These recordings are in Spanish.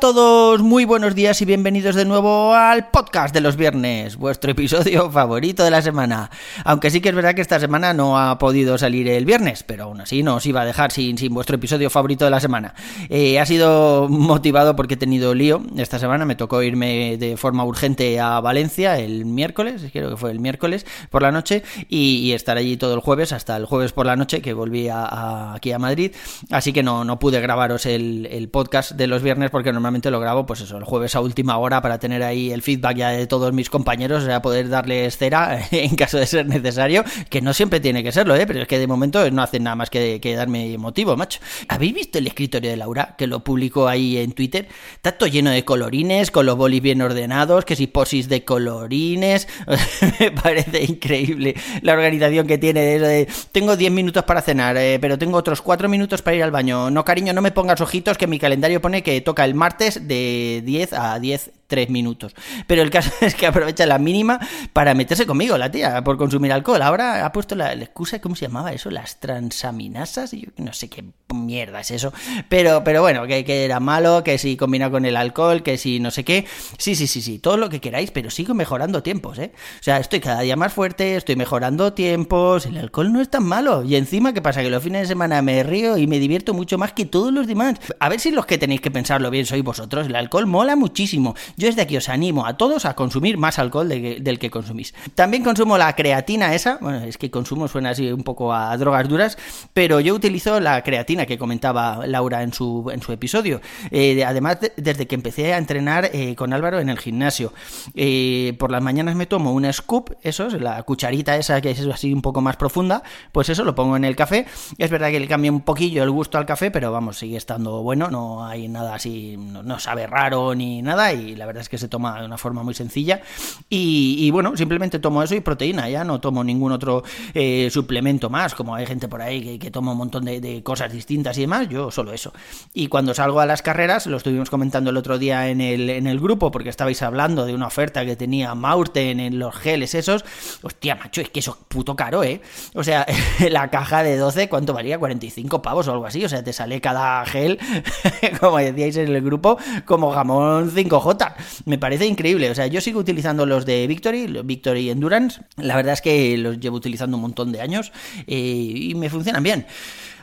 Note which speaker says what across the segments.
Speaker 1: todos, muy buenos días y bienvenidos de nuevo al podcast de los viernes, vuestro episodio favorito de la semana. Aunque sí que es verdad que esta semana no ha podido salir el viernes, pero aún así no os iba a dejar sin, sin vuestro episodio favorito de la semana. Eh, ha sido motivado porque he tenido lío esta semana, me tocó irme de forma urgente a Valencia el miércoles, creo que fue el miércoles por la noche, y, estar allí todo el jueves, hasta el jueves por la noche que volví aquí a Madrid, así que no, no pude grabaros el el, podcast de los viernes porque normalmente lo grabo pues eso, el jueves a última hora para tener ahí el feedback ya de todos mis compañeros, o sea, poder darles cera en caso de ser necesario, que no siempre tiene que serlo, ¿eh? pero es que de momento no hacen nada más que, darme motivo, macho. ¿Habéis visto el escritorio de Laura que lo publicó ahí en Twitter? Todo lleno de colorines, con los bolis bien ordenados, que si posis de colorines, me parece increíble la organización que tiene de, de tengo 10 minutos para cenar, eh, pero tengo otros 4 minutos para ir al baño. No, cariño, no me pongas ojitos que mi calendario pone que toca el martes de 10 a 10 tres minutos. Pero el caso es que aprovecha la mínima para meterse conmigo, la tía, por consumir alcohol. Ahora ha puesto la, excusa, ¿cómo se llamaba eso? Las transaminasas. Yo no sé qué mierda es eso. Pero, pero bueno, que, era malo, que si combina con el alcohol, que si no sé qué. Sí, sí, sí, sí, todo lo que queráis, pero sigo mejorando tiempos, ¿eh? O sea, estoy cada día más fuerte, estoy mejorando tiempos. El alcohol no es tan malo. Y encima, ¿qué pasa? Que los fines de semana me río y me divierto mucho más que todos los demás. A ver si los que tenéis que pensarlo bien sois vosotros. El alcohol mola muchísimo. Yo desde aquí os animo a todos a consumir más alcohol del que consumís. También consumo la creatina esa, bueno, es que consumo suena así un poco a drogas duras, pero yo utilizo la creatina que comentaba Laura en su, en su episodio. Eh, además, desde que empecé a entrenar eh, con Álvaro en el gimnasio. Eh, por las mañanas me tomo un scoop, eso es la cucharita esa que es así un poco más profunda, pues eso lo pongo en el café. Es verdad que le cambia un poquillo el gusto al café, pero vamos, sigue estando bueno, no hay nada así, no, sabe raro ni nada y la verdad es que se toma de una forma muy sencilla. Y, bueno, simplemente tomo eso y proteína, ya no tomo ningún otro eh, suplemento más, como hay gente por ahí que, toma un montón de, cosas distintas y demás, yo solo eso. Y cuando salgo a las carreras, lo estuvimos comentando el otro día en el, en el grupo, porque estabais hablando de una oferta que tenía Maurten en los geles esos. Hostia, macho, es que eso es puto caro, ¿eh? O sea, la caja de 12, ¿cuánto valía? 45 pavos o algo así. O sea, te sale cada gel, como decíais en el grupo, como jamón 5J. Me parece increíble. O sea, yo sigo utilizando los de Victory, Victory Endurance. La verdad es que los llevo utilizando un montón de años eh, y me funcionan bien.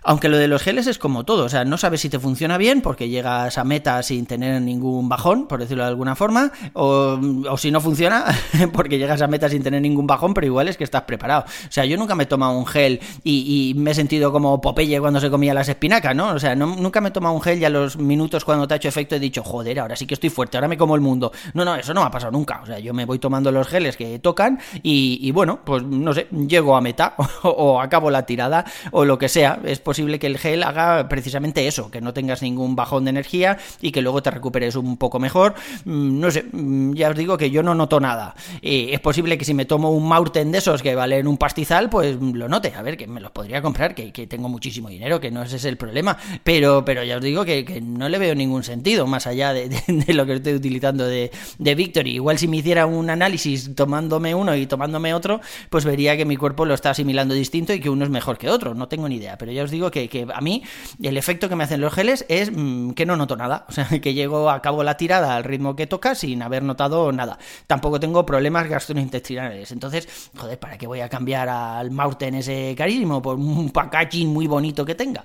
Speaker 1: Aunque lo de los geles es como todo, o sea, no sabes si te funciona bien porque llegas a meta sin tener ningún bajón, por decirlo de alguna forma, o, si no funciona porque llegas a meta sin tener ningún bajón, pero igual es que estás preparado. O sea, yo nunca me he tomado un gel y, me he sentido como Popeye cuando se comía las espinacas, ¿no? O sea, nunca me he tomado un gel y a los minutos cuando te ha hecho efecto he dicho, joder, ahora sí que estoy fuerte, ahora me como el mundo. No, no, eso no me ha pasado nunca. O sea, yo me voy tomando los geles que tocan y, bueno, pues no sé, llego a meta o, o acabo la tirada o lo que sea. Es posible que el gel haga precisamente eso, que no tengas ningún bajón de energía y que luego te recuperes un poco mejor. Mm, no sé, mm, ya os digo que yo no noto nada. es posible que si me tomo un Maurten de esos que valen un pastizal, pues lo note. A ver, que me los podría comprar, que, tengo muchísimo dinero, que no ese es el problema. Pero, pero ya os digo que, no le veo ningún sentido, más allá de, lo que estoy utilizando de, de Victory. Igual si me hiciera un análisis tomándome uno y tomándome otro, pues vería que mi cuerpo lo está asimilando distinto y que uno es mejor que otro. No tengo ni idea, pero ya os digo que, a mí el efecto que me hacen los geles es mm, que no noto nada. O sea, que llego a cabo la tirada al ritmo que toca sin haber notado nada. Tampoco tengo problemas gastrointestinales. Entonces, joder, ¿para qué voy a cambiar al Maurten ese carísimo por un packaging muy bonito que tenga?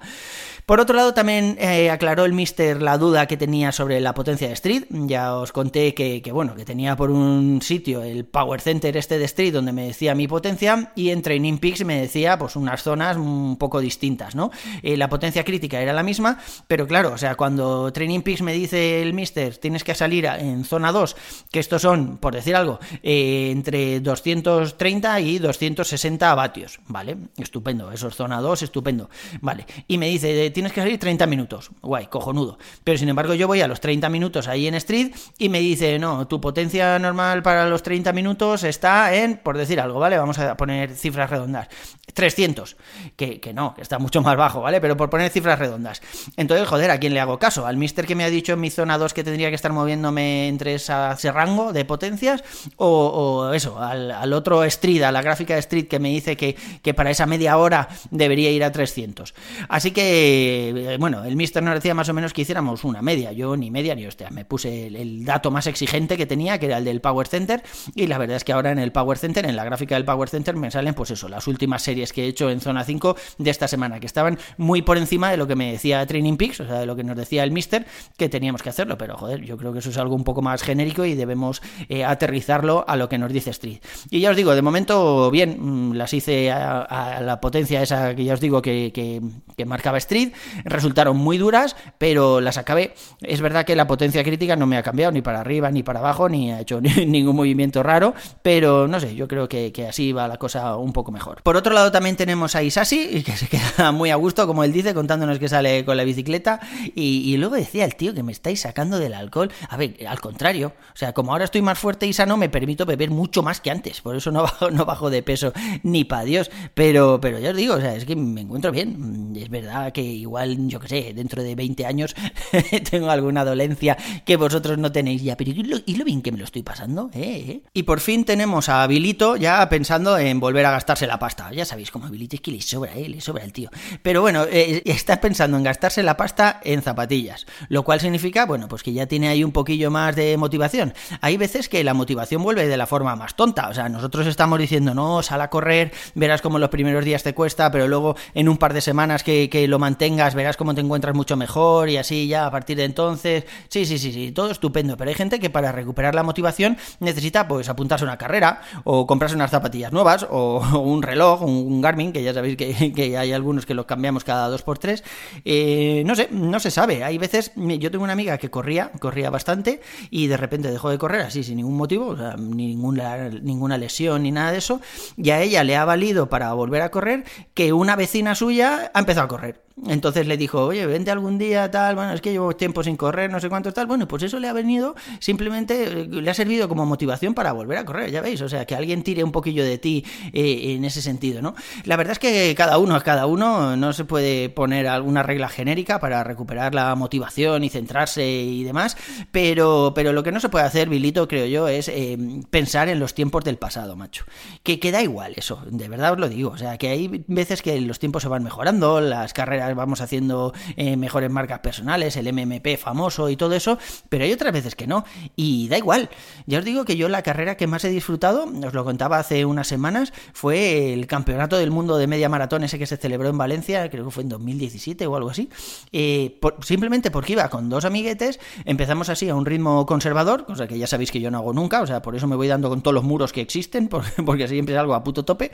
Speaker 1: Por otro lado, también eh, aclaró el Mister la duda que tenía sobre la potencia de Street. Ya os conté que, bueno, que tenía por un sitio el Power Center este de Street donde me decía mi potencia y en Training Peaks me decía pues unas zonas un poco distintas, ¿no? Eh, la potencia crítica era la misma, pero claro, o sea, cuando Training Peaks me dice el Mister tienes que salir en zona 2, que estos son, por decir algo, eh, entre 230 y 260 vatios, ¿vale? Estupendo, eso es zona 2, estupendo, ¿vale? Y me dice tienes que salir 30 minutos. Guay, cojonudo. Pero sin embargo yo voy a los 30 minutos ahí en Street y me dice, no, tu potencia normal para los 30 minutos está en, por decir algo, ¿vale? Vamos a poner cifras redondas. 300. Que, que no, que está mucho más bajo, ¿vale? Pero por poner cifras redondas. Entonces, joder, ¿a quién le hago caso? ¿Al mister que me ha dicho en mi zona 2 que tendría que estar moviéndome entre ese rango de potencias? ¿O, eso, al, otro Street, a la gráfica de Street que me dice que, que para esa media hora debería ir a 300? Así que, eh, bueno, el mister nos decía más o menos que hiciéramos una media. Yo ni media ni hostia, me puse el, dato más exigente que tenía, que era el del Power Center, y la verdad es que ahora en el Power Center, en la gráfica del Power Center, me salen, pues eso, las últimas series que he hecho en zona 5 de esta semana, que estaban muy por encima de lo que me decía Training Peaks, o sea, de lo que nos decía el mister, que teníamos que hacerlo, pero joder, yo creo que eso es algo un poco más genérico y debemos eh, aterrizarlo a lo que nos dice Street. Y ya os digo, de momento, bien, mm, las hice a, la potencia esa que ya os digo que, que, que marcaba Street, resultaron muy duras, pero las acabé. Es verdad que la potencia crítica no me ha cambiado ni para arriba ni para abajo, ni ha hecho ningún movimiento raro, pero no sé, yo creo que, así va la cosa un poco mejor. Por otro lado también tenemos a Isasi, que se queda muy a gusto, como él dice, contándonos que sale con la bicicleta, y, luego decía el tío que me estáis sacando del alcohol. A ver, al contrario, o sea, como ahora estoy más fuerte y sano, me permito beber mucho más que antes, por eso no bajo, no bajo de peso ni para Dios, pero, pero ya os digo, o sea, es que me encuentro bien, es verdad que igual, yo qué sé, dentro de 20 años tengo alguna dolencia que vosotros no tenéis ya, pero ¿y lo, bien que me lo estoy pasando? ¿Eh? ¿Eh? Y por fin tenemos a Bilito ya pensando en volver a gastarse la pasta. Ya sabéis cómo Bilito es que le sobra, ¿eh? le sobra el tío. Pero bueno, eh, está pensando en gastarse la pasta en zapatillas, lo cual significa, bueno, pues que ya tiene ahí un poquillo más de motivación. Hay veces que la motivación vuelve de la forma más tonta, o sea, nosotros estamos diciendo, no, sal a correr, verás como los primeros días te cuesta, pero luego en un par de semanas que, que lo mantengas, verás cómo te encuentras mucho mejor y así ya a partir de entonces. Sí, sí, sí, sí, todo estupendo. Pero hay gente que para recuperar la motivación necesita pues apuntarse a una carrera o comprarse unas zapatillas nuevas o, un reloj, un, Garmin, que ya sabéis que, hay algunos que los cambiamos cada dos por tres. Eh, no sé, no se sabe. Hay veces, yo tengo una amiga que corría, corría bastante y de repente dejó de correr así sin ningún motivo, o sea, ninguna, ninguna lesión ni nada de eso. Y a ella le ha valido para volver a correr que una vecina suya ha empezado a correr. Entonces le dijo, oye, vente algún día, tal, bueno, es que llevo tiempo sin correr, no sé cuánto, tal. Bueno, pues eso le ha venido, simplemente eh, le ha servido como motivación para volver a correr, ya veis. O sea, que alguien tire un poquillo de ti eh, en ese sentido, ¿no? La verdad es que cada uno es cada uno, no se puede poner alguna regla genérica para recuperar la motivación y centrarse y demás, pero, pero lo que no se puede hacer, Bilito, creo yo, es eh, pensar en los tiempos del pasado, macho. Que, que da igual eso, de verdad os lo digo. O sea, que hay veces que los tiempos se van mejorando, las carreras vamos haciendo eh, mejores marcas personales, el MMP famoso y todo eso, pero hay otras veces que no. Y da igual. Ya os digo que yo la carrera que más he disfrutado, os lo contaba hace unas semanas, fue el campeonato del mundo de media maratón ese que se celebró en Valencia, creo que fue en 2017 o algo así. Eh, simplemente porque iba con dos amiguetes, empezamos así a un ritmo conservador, cosa que ya sabéis que yo no hago nunca, o sea, por eso me voy dando con todos los muros que existen, porque, porque siempre es algo a puto tope.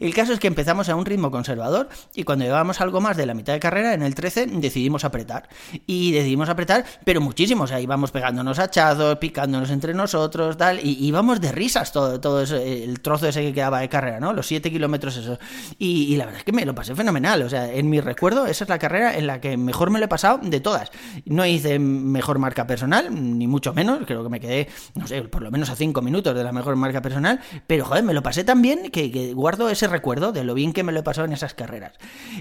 Speaker 1: El caso es que empezamos a un ritmo conservador y cuando llevábamos algo más de la mitad de carrera, en el 13, decidimos apretar. Y decidimos apretar, pero muchísimo. O sea, íbamos pegándonos hachazos, picándonos entre nosotros, tal. Y íbamos de risas todo, todo el trozo ese que quedaba de carrera, ¿no? Los 7 kilómetros, eso. Y, la verdad es que me lo pasé fenomenal. O sea, en mi recuerdo, esa es la carrera en la que mejor me lo he pasado de todas. No hice mejor marca personal, ni mucho menos. Creo que me quedé, no sé, por lo menos a 5 minutos de la mejor marca personal. Pero, joder, me lo pasé tan bien que, guardo ese recuerdo de lo bien que me lo he pasado en esas carreras.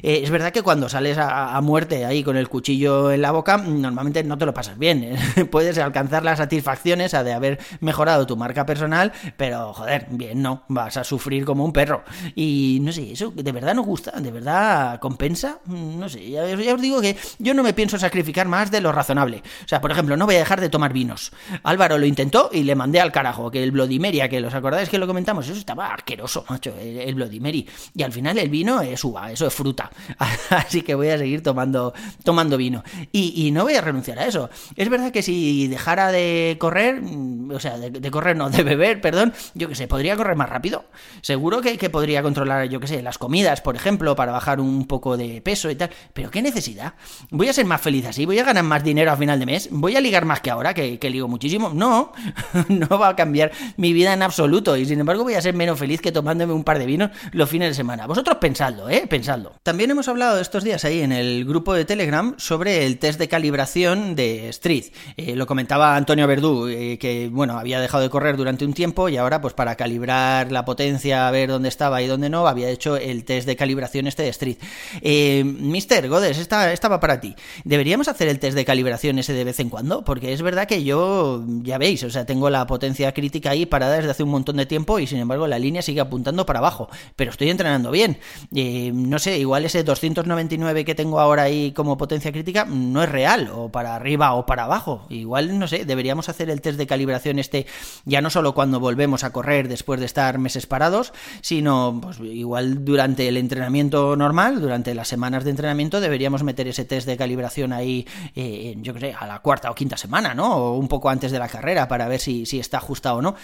Speaker 1: Eh, es verdad que cuando sales a, muerte ahí con el cuchillo en la boca, normalmente no te lo pasas bien. ¿eh? Puedes alcanzar las satisfacciones de haber mejorado tu marca personal, pero joder, bien no, vas a sufrir como un perro. Y no sé, eso de verdad nos gusta, de verdad compensa. No sé, ya, os digo que yo no me pienso sacrificar más de lo razonable. O sea, por ejemplo, no voy a dejar de tomar vinos. Álvaro lo intentó y le mandé al carajo, que el Bloody Mary, que los acordáis que lo comentamos, eso estaba asqueroso, macho, el, el Bloody Mary. Y al final el vino es uva, eso es fruta. Así que voy a seguir tomando, tomando vino. Y, no voy a renunciar a eso. Es verdad que si dejara de correr, mm, o sea, de, correr, no, de beber, perdón, yo que sé, podría correr más rápido. Seguro que, que podría controlar, yo que sé, las comidas, por ejemplo, para bajar un poco de peso y tal. Pero qué necesidad. Voy a ser más feliz así, voy a ganar más dinero a final de mes, voy a ligar más que ahora, que, que ligo muchísimo. No, no va a cambiar mi vida en absoluto. Y sin embargo voy a ser menos feliz que tomándome un par de vinos los fines de semana. Vosotros pensadlo, ¿eh? Pensadlo. También hemos hablado estos días ahí en el grupo de Telegram sobre el test de calibración de Street. Eh, lo comentaba Antonio Verdú, eh, que bueno, había dejado de correr durante un tiempo y ahora pues para calibrar la potencia, a ver dónde estaba y dónde no, había hecho el test de calibración este de Street. Eh, Mister Godes, esta, esta va para ti. ¿Deberíamos hacer el test de calibración ese de vez en cuando? Porque es verdad que yo, ya veis, o sea, tengo la potencia crítica ahí parada desde hace un montón de tiempo y sin embargo la línea sigue apuntando para abajo, pero estoy entrenando bien. Eh, no sé, igual ese 299 que tengo ahora ahí como potencia crítica no es real, o para arriba o para abajo. Igual, no sé, deberíamos hacer el test de calibración este ya no solo cuando volvemos a correr después de estar meses parados, sino pues igual durante el entrenamiento normal, durante las semanas de entrenamiento deberíamos meter ese test de calibración ahí, eh, yo creo, a la cuarta o quinta semana, ¿no? O un poco antes de la carrera para ver si, si está ajustado o no.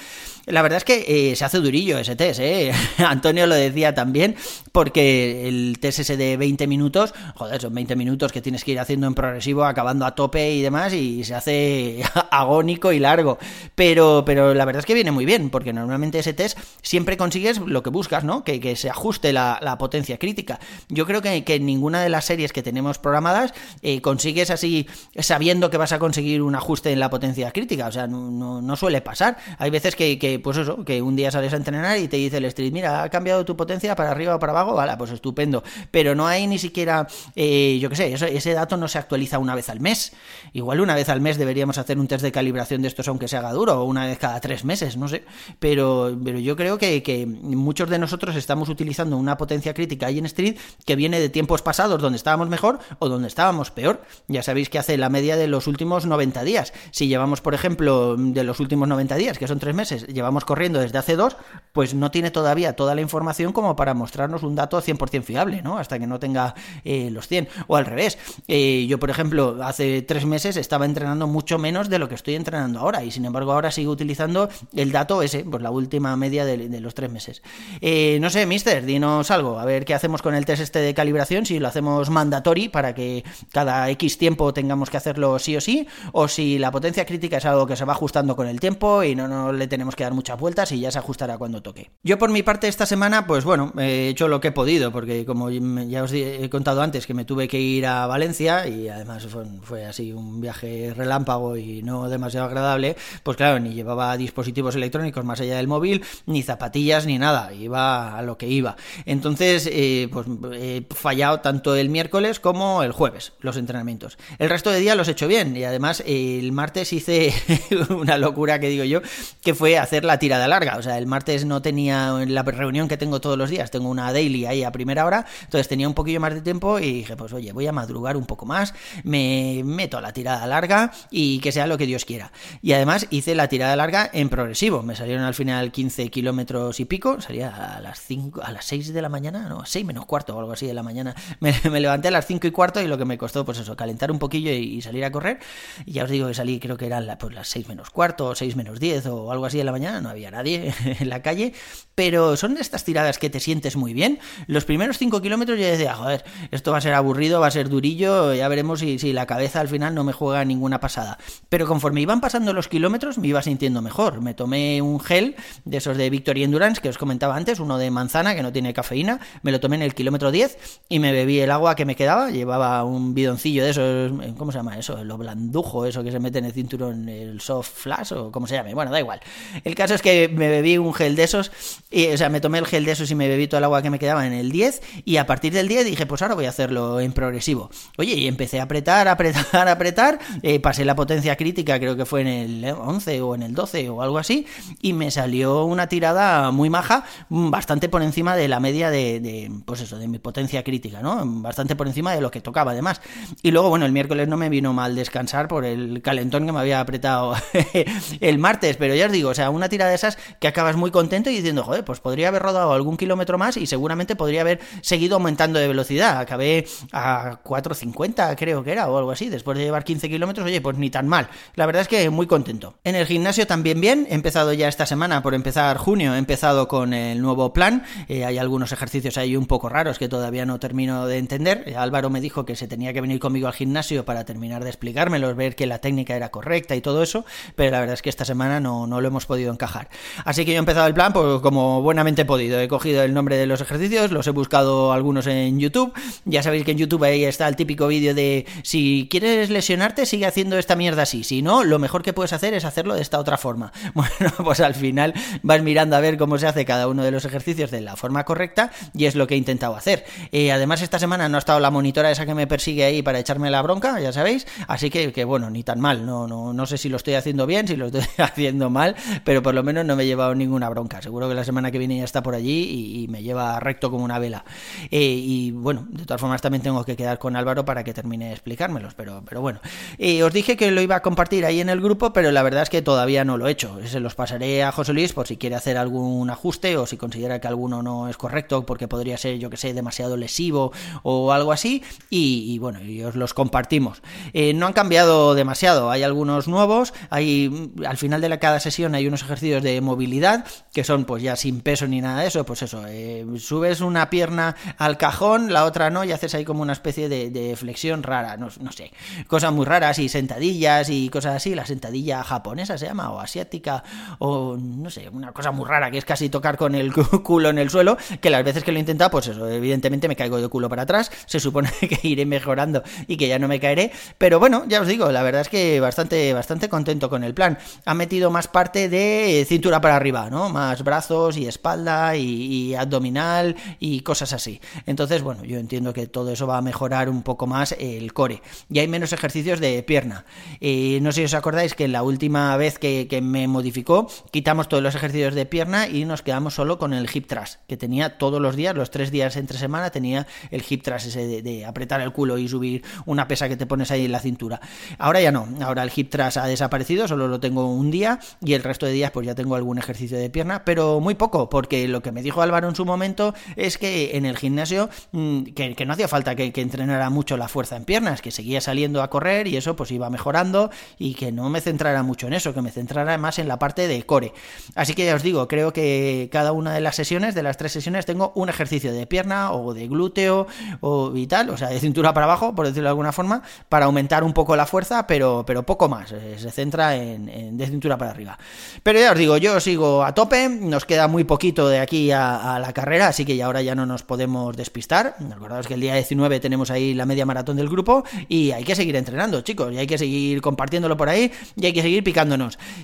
Speaker 1: La verdad es que eh, se hace durillo ese test, ¿eh? Antonio lo decía también, porque el test ese de 20 minutos, joder, son 20 minutos que tienes que ir haciendo en progresivo, acabando a tope y demás, y se hace agónico y largo. Pero, pero la verdad es que viene muy bien, porque normalmente ese test siempre consigues lo que buscas, ¿no? Que, que se ajuste la, la, potencia crítica. Yo creo que, que, ninguna de las series que tenemos programadas eh, consigues así, sabiendo que vas a conseguir un ajuste en la potencia crítica. O sea, no, no, no suele pasar. Hay veces que, que, pues eso, que un día sales a entrenar y te dice el street, mira, ha cambiado tu potencia para arriba o para abajo, vale, pues estupendo. Pero no hay ni siquiera, eh, yo qué sé, eso, ese dato no se actualiza una vez al mes. Igual una vez al mes deberíamos hacer un test de calibración de estos aunque se haga duro, o una vez cada tres meses, no sé. Pero, pero yo creo que, que muchos de nosotros estamos utilizando una potencia crítica ahí en Street que viene de tiempos pasados donde estábamos mejor o donde estábamos peor. Ya sabéis que hace la media de los últimos 90 días. Si llevamos, por ejemplo, de los últimos 90 días, que son tres meses, llevamos corriendo desde hace dos, pues no tiene todavía toda la información como para mostrarnos un dato 100% fiable, ¿no? Hasta que no tenga eh, los 100. O al revés. Eh, yo, por ejemplo, hace tres meses estaba entrenando mucho menos de lo que estoy entrenando ahora y sin embargo ahora sigo utilizando el dato ese, pues la última media de, de los tres meses. Eh, no sé, mister, dinos algo, a ver qué hacemos con el test este de calibración, si lo hacemos mandatory para que cada X tiempo tengamos que hacerlo sí o sí, o si la potencia crítica es algo que se va ajustando con el tiempo y no, no le tenemos que dar muchas vueltas y ya se ajustará cuando toque. Yo por mi parte esta semana, pues bueno, he hecho lo que he podido, porque como ya os he contado antes que me tuve que ir a Valencia y además fue, fue así un viaje relámpago y no demasiado agradable, pues claro, ni llevaba dispositivos electrónicos más allá del móvil, ni zapatillas, ni nada, iba a lo que iba. Entonces, eh, pues he fallado tanto el miércoles como el jueves, los entrenamientos. El resto de días los he hecho bien y además el martes hice una locura que digo yo, que fue hacer la tirada larga. O sea, el martes no tenía la reunión que tengo todos los días, tengo una daily ahí a primera hora, entonces tenía un poquillo más de tiempo y dije, pues oye, voy a madrugar un poco más, me meto a la tirada larga y que sea lo que Dios quiera. Y además hice la tirada larga en progresivo, me salieron al final 15 kilómetros y pico, salía a las 5, a las 6 de la mañana, no, 6 menos cuarto o algo así de la mañana. Me, levanté a las 5 y cuarto y lo que me costó, pues eso, calentar un poquillo y, y salir a correr. Y ya os digo que salí, creo que eran la, pues las 6 menos cuarto, o 6 menos 10 o algo así de la mañana, no había nadie en la calle, pero son de estas tiradas que te sientes muy bien. Los primeros 5 kilómetros yo decía, joder, esto va a ser aburrido, va a ser durillo, ya veremos si, si la cabeza al final no me juega ninguna pasada. Pero conforme iban pasando los kilómetros me iba sintiendo mejor. Me tomé un gel de esos de Victory Endurance que os comentaba antes, uno de manzana que no tiene cafeína, me lo tomé en el kilómetro 10 y me bebí el agua que me quedaba, llevaba un bidoncillo de esos, ¿cómo se llama eso? Lo blandujo, eso que se mete en el cinturón, el soft flash o como se llame, bueno, da igual. El caso es que me bebí un gel de esos, o sea, me tomé el gel de esos y me bebí todo el agua que me quedaba en el 10 y a partir del 10 dije, pues ahora voy a hacerlo en progresivo. Oye, y empecé a apretar, apretar, apretar, eh, pasé la potencia crítica, creo que fue en el 11 o en el 12 o algo así, y me salió una tirada muy maja, bastante por encima de la media de, pues eso, de mi potencia crítica, ¿no? Bastante por encima de lo que tocaba además. Y luego, bueno, el miércoles no me vino mal descansar por el calentón que me había apretado el martes, pero ya os digo, o sea, una tirada de esas que acabas muy contento y diciendo, joder, pues podría haber rodado algún kilómetro más y seguramente podría haber seguido aumentando de velocidad. Acabé a 4.50 creo que era o algo así, después de llevar 15 kilómetros, oye, pues ni tan mal. La verdad es que muy contento. En el gimnasio también bien, he empezado ya esta semana por empezar junio, he empezado con el nuevo plan, eh, hay algunos ejercicios ahí un poco raros que todavía no termino de entender. Eh, Álvaro me dijo que se tenía que venir conmigo al gimnasio para terminar de explicármelos, ver que la técnica era correcta y todo eso, pero la verdad es que esta semana no, no lo hemos podido encajar. Así que yo he empezado el plan pues, como buenamente he podido. He cogido el nombre de los ejercicios, los he buscado algunos en YouTube, Ya sabéis que en YouTube ahí está el típico vídeo de si quieres lesionarte, sigue haciendo esta mierda así. Si no, lo mejor que puedes hacer es de esta otra forma. Bueno, pues al final vas mirando a ver cómo se hace cada uno de los ejercicios de la forma correcta y es lo que he intentado hacer. Eh, además, esta semana no ha estado la monitora esa que me persigue ahí para echarme la bronca, ya sabéis. Así que, que bueno, ni tan mal. No, no, no sé si lo estoy haciendo bien, si lo estoy haciendo mal, pero por lo menos no me he llevado ninguna bronca. Seguro que la semana que viene ya está por allí y, me lleva recto como una vela. Eh, y bueno, de todas formas también tengo que quedar con Álvaro para que termine de explicármelos, pero, pero bueno. Eh, os dije que lo iba a compartir ahí en el grupo, pero la verdad es que todavía no lo he hecho. Se los pasaré a José Luis por si quiere hacer algún ajuste o si considera que alguno no es correcto porque podría ser, yo que sé, demasiado lesivo o algo así. Y, bueno, y os los compartimos. Eh, no han cambiado demasiado, hay algunos nuevos, hay al final de cada sesión hay unos ejercicios de movilidad que son pues ya sin peso ni nada de eso, pues eso, eh, subes una pierna al cajón, la otra no, y haces ahí como una especie de, flexión rara, no, no, sé, cosas muy raras y sentadillas y cosas así, la sentadilla japonesa se llama, o asiática, o no sé, una cosa muy rara que es casi tocar con el culo en el suelo, que las veces que lo he intentado, pues eso, evidentemente me caigo de culo para atrás, se supone que iré mejorando y que ya no me caeré, pero bueno, ya os digo, la verdad es que bastante, bastante contento con el plan. Ha metido más parte de cintura para arriba, ¿no? Más brazos y espalda y, abdominal y cosas así. Entonces, bueno, yo entiendo que todo eso va a mejorar un poco más el core. Y hay menos ejercicios de pierna. Eh, no sé si os acordáis que la última vez que, me modificó, quitamos todos los ejercicios de pierna y nos quedamos solo con el hip thrust, que tenía todos los días, los tres días entre semana, tenía el hip thrust ese de, apretar el culo y subir una pesa que te pones ahí en la cintura. Ahora ya no, ahora el hip thrust ha desaparecido, solo lo tengo un día y el resto de días pues ya tengo algún ejercicio de pierna, pero muy poco, porque lo que me dijo Álvaro en su momento es que en el gimnasio mm, que, no hacía falta que, que, entrenara mucho la fuerza en piernas, que seguía saliendo a correr y eso pues iba mejorando y que no me centrara mucho en eso, que me centrara más en la parte de core. Así que ya os digo, creo que cada una de las sesiones, de las tres sesiones, tengo un ejercicio de pierna o de glúteo o vital, o sea, de cintura para abajo, por decirlo de alguna forma, para aumentar un poco la fuerza, pero, pero poco más, eh, se centra en, de cintura para arriba. Pero ya os digo, yo sigo a tope, nos queda muy poquito de aquí a, la carrera, así que ahora ya no nos podemos despistar. Acordaos que el día 19 tenemos ahí la media maratón del grupo y hay que seguir entrenando, chicos, y hay que seguir compartiéndolo por ahí y hay que seguir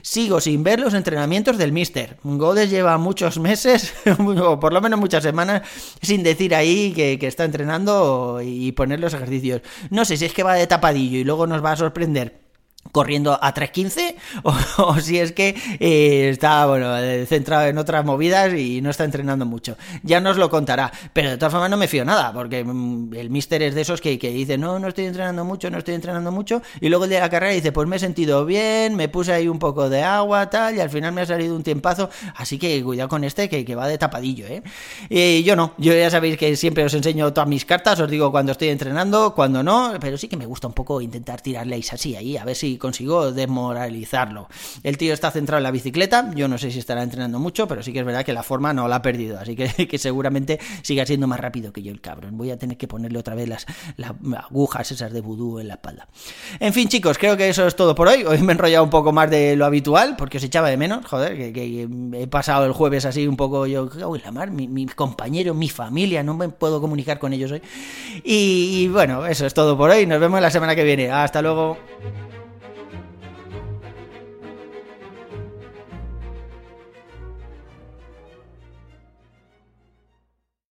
Speaker 1: Sigo sin ver los entrenamientos del Mister. Godes lleva muchos meses, o por lo menos muchas semanas, sin decir ahí que está entrenando y poner los ejercicios. No sé si es que va de tapadillo y luego nos va a sorprender corriendo a 3.15 o, si es que eh, está bueno centrado en otras movidas y no está entrenando mucho ya nos lo contará pero de todas formas no me fío nada porque mm, el mister es de esos que, que, dice no no estoy entrenando mucho no estoy entrenando mucho y luego el día de la carrera dice pues me he sentido bien me puse ahí un poco de agua tal y al final me ha salido un tiempazo así que cuidado con este que, que va de tapadillo ¿eh? y yo no yo ya sabéis que siempre os enseño todas mis cartas os digo cuando estoy entrenando cuando no pero sí que me gusta un poco intentar tirarle así ahí a ver si consigo desmoralizarlo. El tío está centrado en la bicicleta, yo no sé si estará entrenando mucho, pero sí que es verdad que la forma no la ha perdido, así que, que seguramente siga siendo más rápido que yo el cabrón. Voy a tener que ponerle otra vez las, agujas esas de vudú en la espalda. En fin, chicos, creo que eso es todo por hoy. Hoy me he enrollado un poco más de lo habitual, porque os echaba de menos, joder, que, he pasado el jueves así un poco yo, uy, la mar, mi, mi, compañero, mi familia, no me puedo comunicar con ellos hoy. Y bueno, eso es todo por hoy. Nos vemos la semana que viene. Hasta luego.